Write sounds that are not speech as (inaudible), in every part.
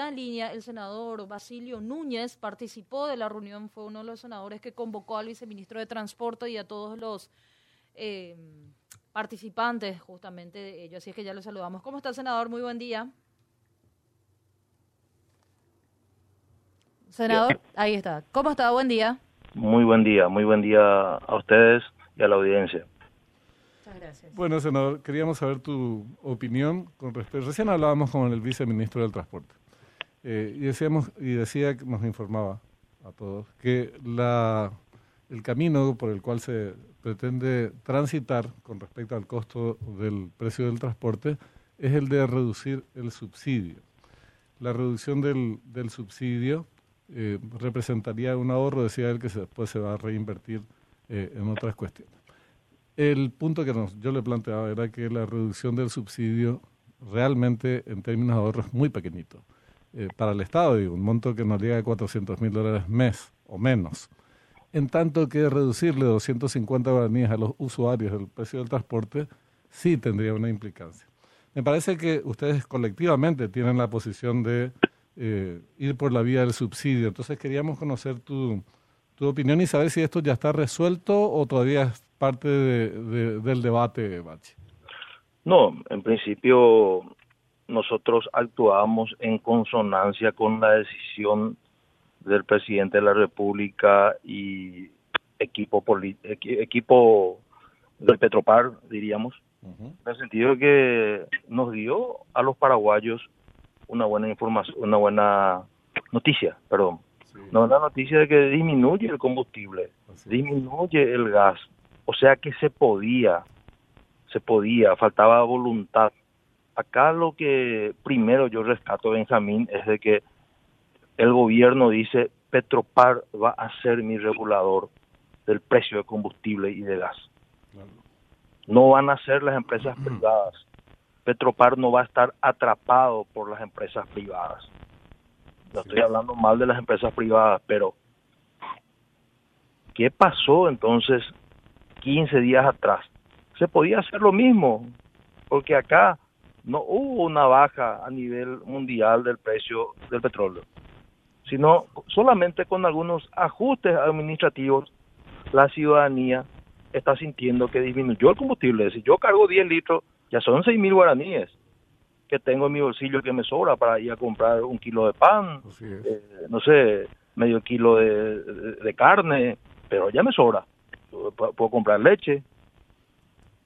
está en línea el senador Basilio Núñez, participó de la reunión, fue uno de los senadores que convocó al viceministro de Transporte y a todos los eh, participantes justamente de ello. Así es que ya lo saludamos. ¿Cómo está el senador? Muy buen día. Senador, ahí está. ¿Cómo está? Buen día. Muy buen día, muy buen día a ustedes y a la audiencia. Muchas gracias. Bueno, senador, queríamos saber tu opinión con respecto. Recién hablábamos con el viceministro del Transporte eh, y decíamos y decía nos informaba a todos que la el camino por el cual se pretende transitar con respecto al costo del precio del transporte es el de reducir el subsidio. La reducción del, del subsidio eh, representaría un ahorro, decía él, que después se va a reinvertir eh, en otras cuestiones. El punto que nos, yo le planteaba era que la reducción del subsidio realmente en términos de ahorro es muy pequeñito. Eh, para el Estado, digo, un monto que nos llega a 400 mil dólares mes o menos. En tanto que reducirle 250 guaraníes a los usuarios del precio del transporte sí tendría una implicancia. Me parece que ustedes colectivamente tienen la posición de eh, ir por la vía del subsidio. Entonces queríamos conocer tu, tu opinión y saber si esto ya está resuelto o todavía es parte de, del debate, Bachi. No, en principio nosotros actuamos en consonancia con la decisión del presidente de la República y equipo equipo del Petropar, diríamos, en el sentido de que nos dio a los paraguayos una buena información, una buena noticia, perdón. No, una noticia de que disminuye el combustible, disminuye el gas. O sea que se podía, se podía, faltaba voluntad. Acá lo que primero yo rescato, Benjamín, es de que el gobierno dice, Petropar va a ser mi regulador del precio de combustible y de gas. No van a ser las empresas privadas. Petropar no va a estar atrapado por las empresas privadas. No estoy hablando mal de las empresas privadas, pero ¿qué pasó entonces 15 días atrás? Se podía hacer lo mismo, porque acá no hubo una baja a nivel mundial del precio del petróleo, sino solamente con algunos ajustes administrativos la ciudadanía está sintiendo que disminuyó el combustible. Si yo cargo 10 litros, ya son 6 mil guaraníes que tengo en mi bolsillo que me sobra para ir a comprar un kilo de pan, eh, no sé, medio kilo de, carne, pero ya me sobra. Puedo, comprar leche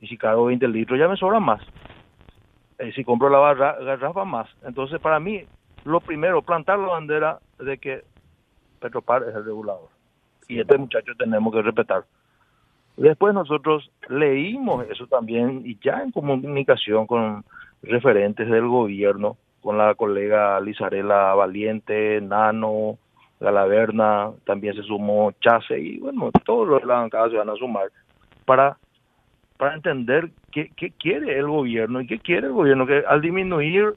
y si cargo 20 litros ya me sobra más. Eh, si compro la barra, garrafa más. Entonces, para mí, lo primero, plantar la bandera de que Petropar es el regulador. Y este muchacho tenemos que respetar. Después nosotros leímos eso también y ya en comunicación con referentes del gobierno, con la colega Lizarela Valiente, Nano, Galaverna, también se sumó Chase y bueno, todos los de la bancada se van a sumar para, para entender qué, quiere el gobierno y qué quiere el gobierno, que al disminuir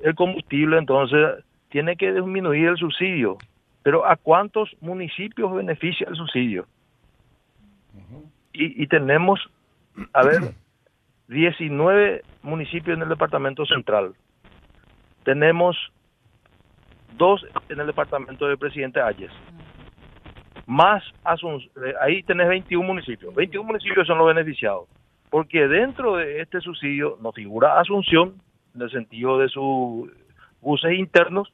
el combustible entonces tiene que disminuir el subsidio, pero ¿a cuántos municipios beneficia el subsidio? y, y tenemos, a ver, (clears throat) 19 municipios en el departamento central. Tenemos dos en el departamento del presidente Ayes. Más Asunción, eh, ahí tenés 21 municipios. 21 municipios son los beneficiados. Porque dentro de este subsidio no figura Asunción, en el sentido de sus buses internos,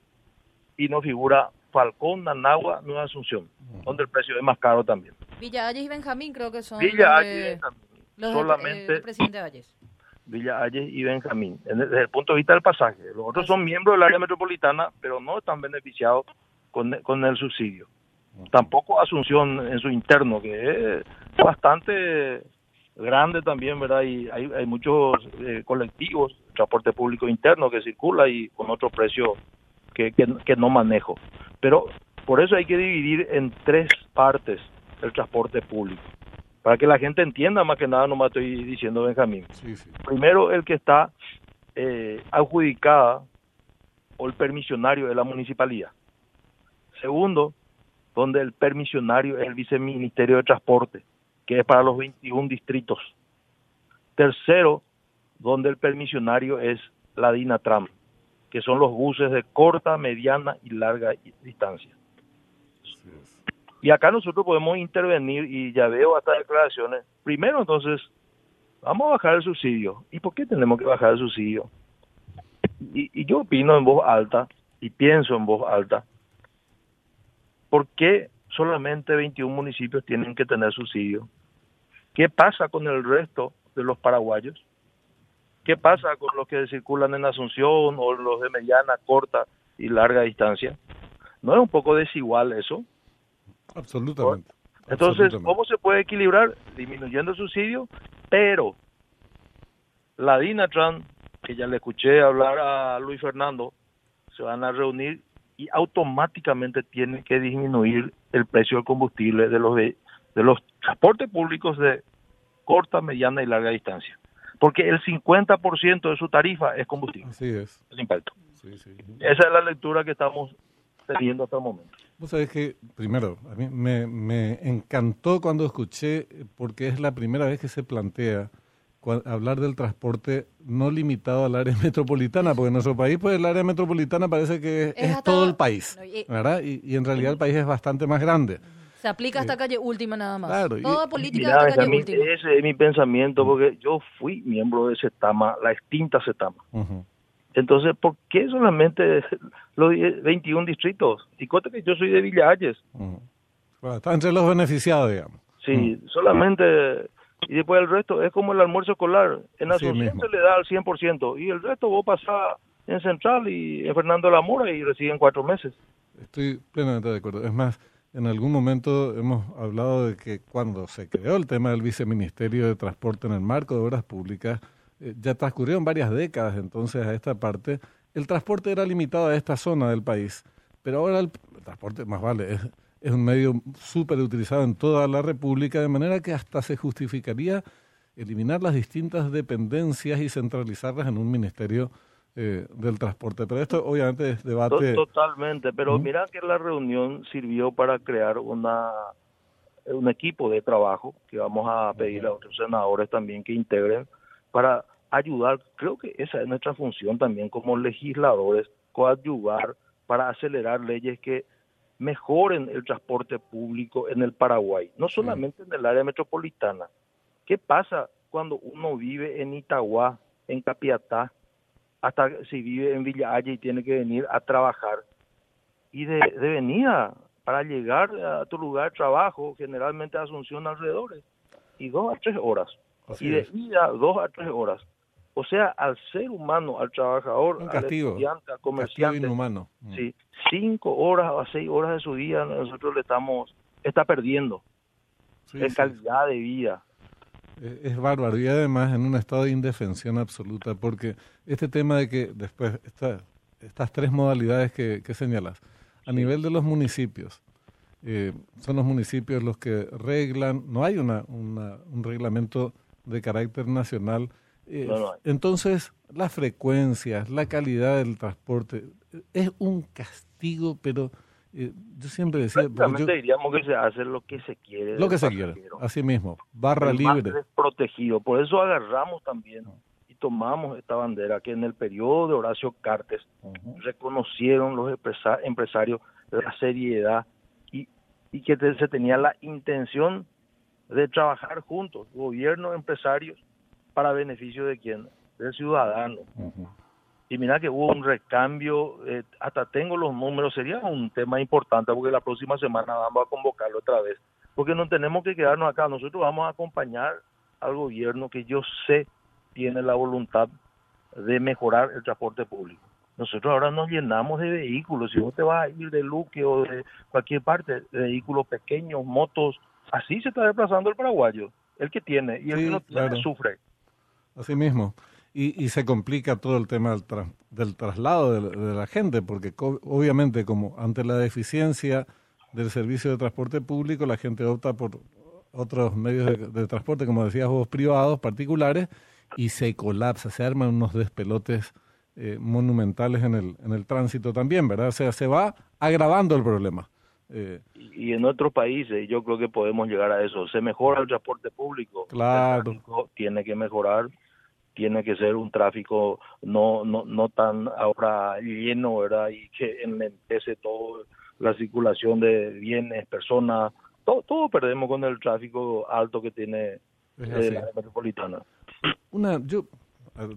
y no figura Falcón, Nanagua, Nueva Asunción, donde el precio es más caro también. Villa Ayes y Benjamín creo que son Villa los solamente presidente Ayes. Villa Ayes y Benjamín, desde el punto de vista del pasaje. Los otros son miembros del área metropolitana, pero no están beneficiados con, con el subsidio. Tampoco Asunción en su interno, que es bastante grande también, ¿verdad? Y hay, hay muchos eh, colectivos, transporte público interno que circula y con otro precio que, que, que no manejo. Pero por eso hay que dividir en tres partes el transporte público. Para que la gente entienda, más que nada, no me estoy diciendo Benjamín. Primero, el que está eh, adjudicada o el permisionario de la municipalidad. Segundo, donde el permisionario es el viceministerio de transporte, que es para los 21 distritos. Tercero, donde el permisionario es la DINATRAM. que son los buses de corta, mediana y larga distancia. Y acá nosotros podemos intervenir y ya veo hasta declaraciones. Primero, entonces, vamos a bajar el subsidio. ¿Y por qué tenemos que bajar el subsidio? Y, y yo opino en voz alta y pienso en voz alta. ¿Por qué solamente 21 municipios tienen que tener subsidio? ¿Qué pasa con el resto de los paraguayos? ¿Qué pasa con los que circulan en Asunción o los de mediana, corta y larga distancia? ¿No es un poco desigual eso? Absolutamente. Entonces, ¿cómo se puede equilibrar? Disminuyendo el subsidio, pero la DINATRAN, que ya le escuché hablar a Luis Fernando, se van a reunir y automáticamente tienen que disminuir el precio del combustible de los de, los transportes públicos de corta, mediana y larga distancia. Porque el 50% de su tarifa es combustible. Así es. El impacto. Esa es la lectura que estamos teniendo hasta el momento. Vos sabés que, primero, a mí me, me encantó cuando escuché, porque es la primera vez que se plantea hablar del transporte no limitado al área (laughs) metropolitana, porque en nuestro país, pues el área metropolitana parece que es, todo el país, ¿verdad? Y, en realidad el país es bastante más grande. Se aplica hasta calle última nada más. Claro, Toda política hasta calle última. Ese es mi pensamiento, porque yo fui miembro de CETAMA, la extinta CETAMA. Entonces, ¿por qué solamente (laughs) los 21 distritos? Y cuenta que yo soy de Villalles. está entre los beneficiados, digamos. Sí, solamente y después el resto es como el almuerzo escolar. En Asunción se le da al 100% y el resto vos pasás en Central y en Fernando de la Mora y reciben cuatro meses. Estoy plenamente de acuerdo. Es más, en algún momento hemos hablado de que cuando se creó el tema del viceministerio de Transporte en el marco de obras públicas, eh, ya transcurrieron varias décadas entonces a esta parte, el transporte era limitado a esta zona del país, pero ahora el, el transporte más vale es es un medio súper utilizado en toda la República, de manera que hasta se justificaría eliminar las distintas dependencias y centralizarlas en un ministerio eh, del transporte. Pero esto obviamente es debate. Totalmente, pero mira que la reunión sirvió para crear una un equipo de trabajo que vamos a pedir a otros senadores también que integren para ayudar. Creo que esa es nuestra función también como legisladores, coadyuvar para acelerar leyes que mejoren el transporte público en el Paraguay, no solamente en el área metropolitana. ¿Qué pasa cuando uno vive en Itagua, en Capiatá, hasta si vive en Villa Haya y tiene que venir a trabajar? Y de, venida para llegar a tu lugar de trabajo, generalmente a Asunción alrededor, y dos a tres horas. y de ida dos a tres horas. O sea, al ser humano, al trabajador, al estudiante, al comerciante, inhumano. sí, cinco horas o seis horas de su día nosotros le estamos, está perdiendo en calidad de vida. Es, bárbaro. Y además en un estado de indefensión absoluta, porque este tema de que después, estas tres modalidades que, señalas, a nivel de los municipios, eh, son los municipios los que reglan, no hay una, un reglamento de carácter nacional entonces, las frecuencias, la calidad del transporte, es un castigo, pero eh, yo siempre decía... Yo, diríamos que se hace lo que se quiere. Lo que se quiere, así mismo, barra libre. protegido, por eso agarramos también y tomamos esta bandera que en el periodo de Horacio Cartes reconocieron los empresarios la seriedad y, y que se tenía la intención de trabajar juntos, gobierno, empresarios para beneficio de quién, del ciudadano. Y mira que hubo un recambio, eh, hasta tengo los números, sería un tema importante porque la próxima semana vamos a convocarlo otra vez, porque no tenemos que quedarnos acá, nosotros vamos a acompañar al gobierno que yo sé tiene la voluntad de mejorar el transporte público. Nosotros ahora nos llenamos de vehículos, si vos te vas a ir de Luque o de cualquier parte, de vehículos pequeños, motos, así se está desplazando el paraguayo, el que tiene, y el que no tiene sufre. Así mismo. Y, y se complica todo el tema del, del traslado de, la gente, porque obviamente como ante la deficiencia del servicio de transporte público, la gente opta por otros medios de, transporte, como decías vos, privados, particulares, y se colapsa, se arman unos despelotes eh, monumentales en el, en el tránsito también, ¿verdad? O sea, se va agravando el problema. Eh, y, en otros países yo creo que podemos llegar a eso. Se mejora el transporte público. Claro. tiene que mejorar tiene que ser un tráfico no no no tan ahora lleno, ¿verdad? Y que enlentece todo la circulación de bienes, personas, todo, todo perdemos con el tráfico alto que tiene eh, la metropolitana. Una, yo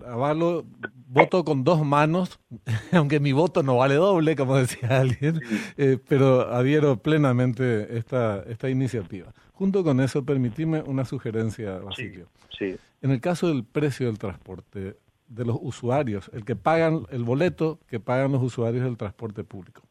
avalo, voto con dos manos, (laughs) aunque mi voto no vale doble, como decía (laughs) alguien, eh, pero adhiero plenamente esta, esta iniciativa. Junto con eso, permitime una sugerencia, Basilio. Sí, En el caso del precio del transporte, de los usuarios, el que pagan el boleto que pagan los usuarios del transporte público.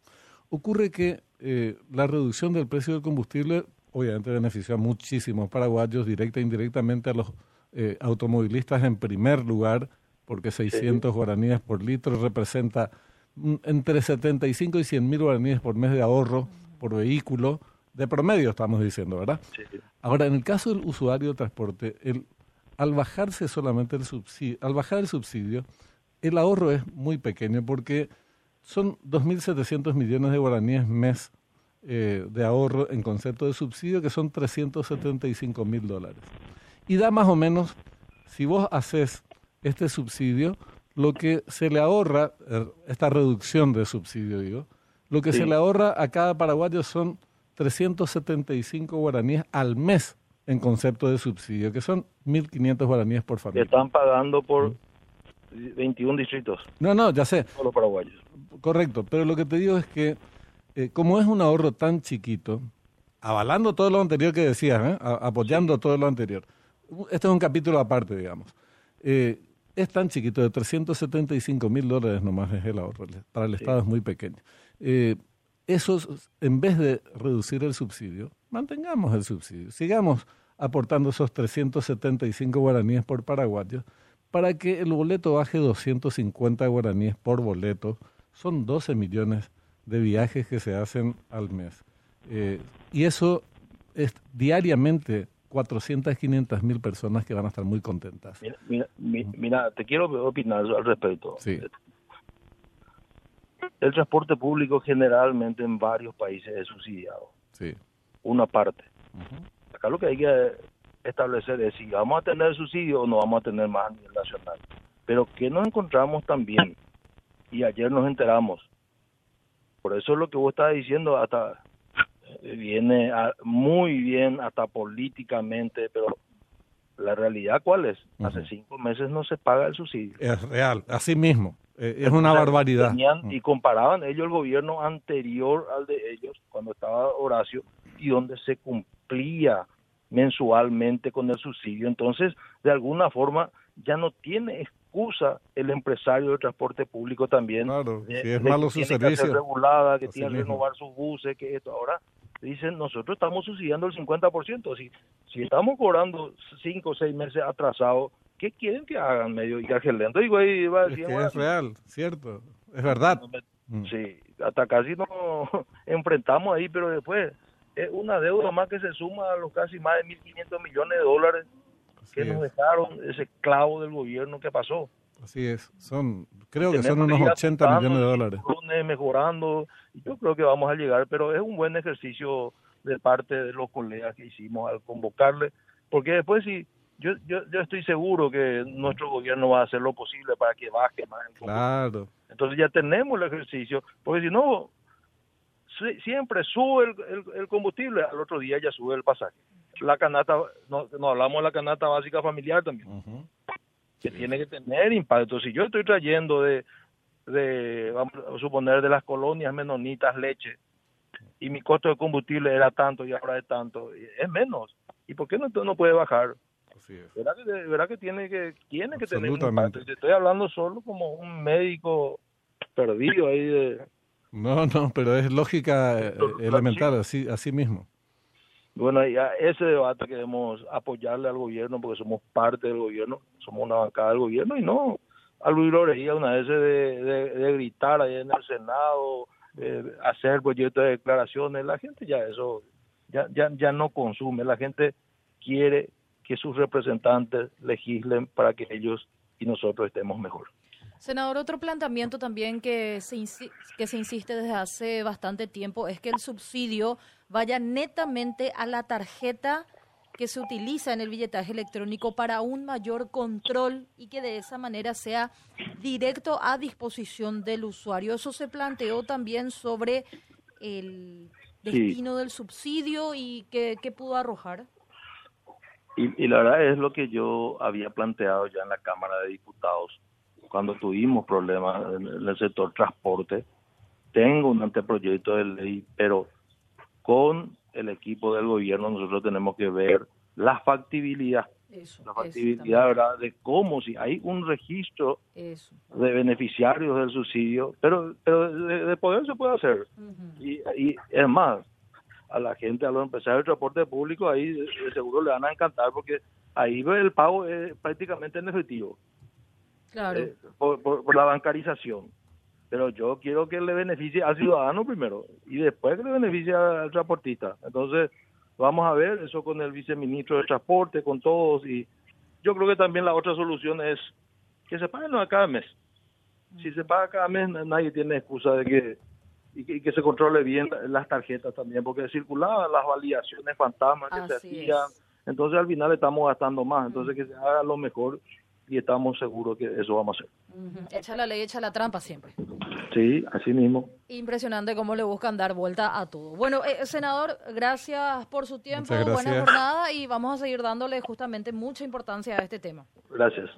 Ocurre que eh, la reducción del precio del combustible obviamente benefició a muchísimos paraguayos, directa e indirectamente a los eh, automovilistas en primer lugar, porque 600 guaraníes por litro representa mm, entre 75 y 100 mil guaraníes por mes de ahorro por vehículo, de promedio estamos diciendo, ¿verdad? Ahora, en el caso del usuario de transporte, el, al bajarse solamente el subsidio, al bajar el subsidio, el ahorro es muy pequeño porque son 2.700 millones de guaraníes mes eh, de ahorro en concepto de subsidio, que son 375 mil dólares. Y da más o menos, si vos haces este subsidio, lo que se le ahorra, er, esta reducción de subsidio, digo, lo que se le ahorra a cada paraguayo son 375 guaraníes al mes en concepto de subsidio, que son 1.500 guaraníes por familia. Que están pagando por 21 distritos. No, no, ya sé. Todos los paraguayos. Correcto, pero lo que te digo es que eh, como es un ahorro tan chiquito, avalando todo lo anterior que decías, ¿eh? apoyando todo lo anterior, este es un capítulo aparte, digamos. Eh, es tan chiquito, de 375 mil dólares nomás es el ahorro. Para el Estado es muy pequeño. Eh, eso, en vez de reducir el subsidio, mantengamos el subsidio. Sigamos aportando esos 375 guaraníes por paraguayo para que el boleto baje 250 guaraníes por boleto. Son 12 millones de viajes que se hacen al mes. Eh, y eso es diariamente 400, 500 mil personas que van a estar muy contentas. Mira, te quiero opinar al respecto. Sí. El transporte público generalmente en varios países es subsidiado. Sí. Una parte. Acá lo que hay que establecer es si vamos a tener subsidio o no vamos a tener más a nivel nacional. Pero que nos encontramos también, y ayer nos enteramos, por eso es lo que vos estás diciendo, hasta viene muy bien, hasta políticamente, pero la realidad cuál es? Hace cinco meses no se paga el subsidio. Es real, así mismo. Eh, es una barbaridad. y comparaban ellos el gobierno anterior al de ellos, cuando estaba Horacio, y donde se cumplía mensualmente con el subsidio. Entonces, de alguna forma, ya no tiene excusa el empresario del transporte público también. Claro, si es malo su servicio. Que regulada, que tiene que renovar sus buses, que esto. Ahora dicen, nosotros estamos subsidiando el 50%. Si, si estamos cobrando cinco o seis meses atrasados, ¿qué quieren que hagan medio y lento? Digo, ahí va es, que es real, cierto, es verdad. Mm. Sí, hasta casi nos (laughs) enfrentamos ahí, pero después es una deuda más que se suma a los casi más de 1.500 millones de dólares que nos dejaron ese clavo del gobierno que pasó. Así es, son, creo que son unos 80 millones de dólares. Mejorando, yo creo que vamos a llegar, pero es un buen ejercicio de parte de los colegas que hicimos al convocarle, porque después sí, yo, yo, yo estoy seguro que nuestro gobierno va a hacer lo posible para que baje más. El claro. Entonces ya tenemos el ejercicio, porque si no, siempre sube el, el combustible, al otro día ya sube el pasaje la canasta, no, no hablamos de la canasta básica familiar también, que tiene que tener impacto. Si yo estoy trayendo de, de, vamos a suponer, de las colonias menonitas leche y mi costo de combustible era tanto y ahora es tanto, es menos. ¿Y por qué no, no puede bajar? Así es. ¿Verdad que, verdad que tiene que, tiene que tener impacto? estoy hablando solo como un médico perdido ahí de... No, no, pero es lógica eh, elemental, así, así mismo. Bueno, ya ese debate queremos apoyarle al gobierno porque somos parte del gobierno, somos una bancada del gobierno y no a Luis Loreía una vez de, de, gritar ahí en el Senado, eh, hacer proyectos de declaraciones, la gente ya eso ya, ya, ya no consume, la gente quiere que sus representantes legislen para que ellos y nosotros estemos mejor. Senador, otro planteamiento también que se, que se insiste desde hace bastante tiempo es que el subsidio vaya netamente a la tarjeta que se utiliza en el billetaje electrónico para un mayor control y que de esa manera sea directo a disposición del usuario. Eso se planteó también sobre el destino del subsidio y qué, qué pudo arrojar. Y, y, la verdad es lo que yo había planteado ya en la Cámara de Diputados cuando tuvimos problemas en el sector transporte. Tengo un anteproyecto de ley, pero con el equipo del gobierno nosotros tenemos que ver la factibilidad. Eso, la factibilidad, ¿verdad? De cómo, si hay un registro eso. de beneficiarios del subsidio, pero, pero de, de poder se puede hacer. Uh -huh. y, y es más, a la gente, a los empresarios del transporte público, ahí seguro le van a encantar porque ahí el pago es prácticamente en efectivo. Claro. Eh, por, por, por, la bancarización. Pero yo quiero que le beneficie al ciudadano primero y después que le beneficie al transportista. Entonces, vamos a ver eso con el viceministro de Transporte, con todos. Y yo creo que también la otra solución es que se paguen cada mes. Si se paga cada mes, nadie tiene excusa de que y que, y que, se controle bien las tarjetas también, porque circulaban las validaciones fantasmas que Así se hacían. Es. Entonces al final estamos gastando más. Entonces que se haga lo mejor y estamos seguros que eso vamos a hacer. Uh -huh. Echa la ley, echa la trampa siempre. Sí, así mismo. Impresionante cómo le buscan dar vuelta a todo. Bueno, eh, senador, gracias por su tiempo, buena jornada y vamos a seguir dándole justamente mucha importancia a este tema. Gracias.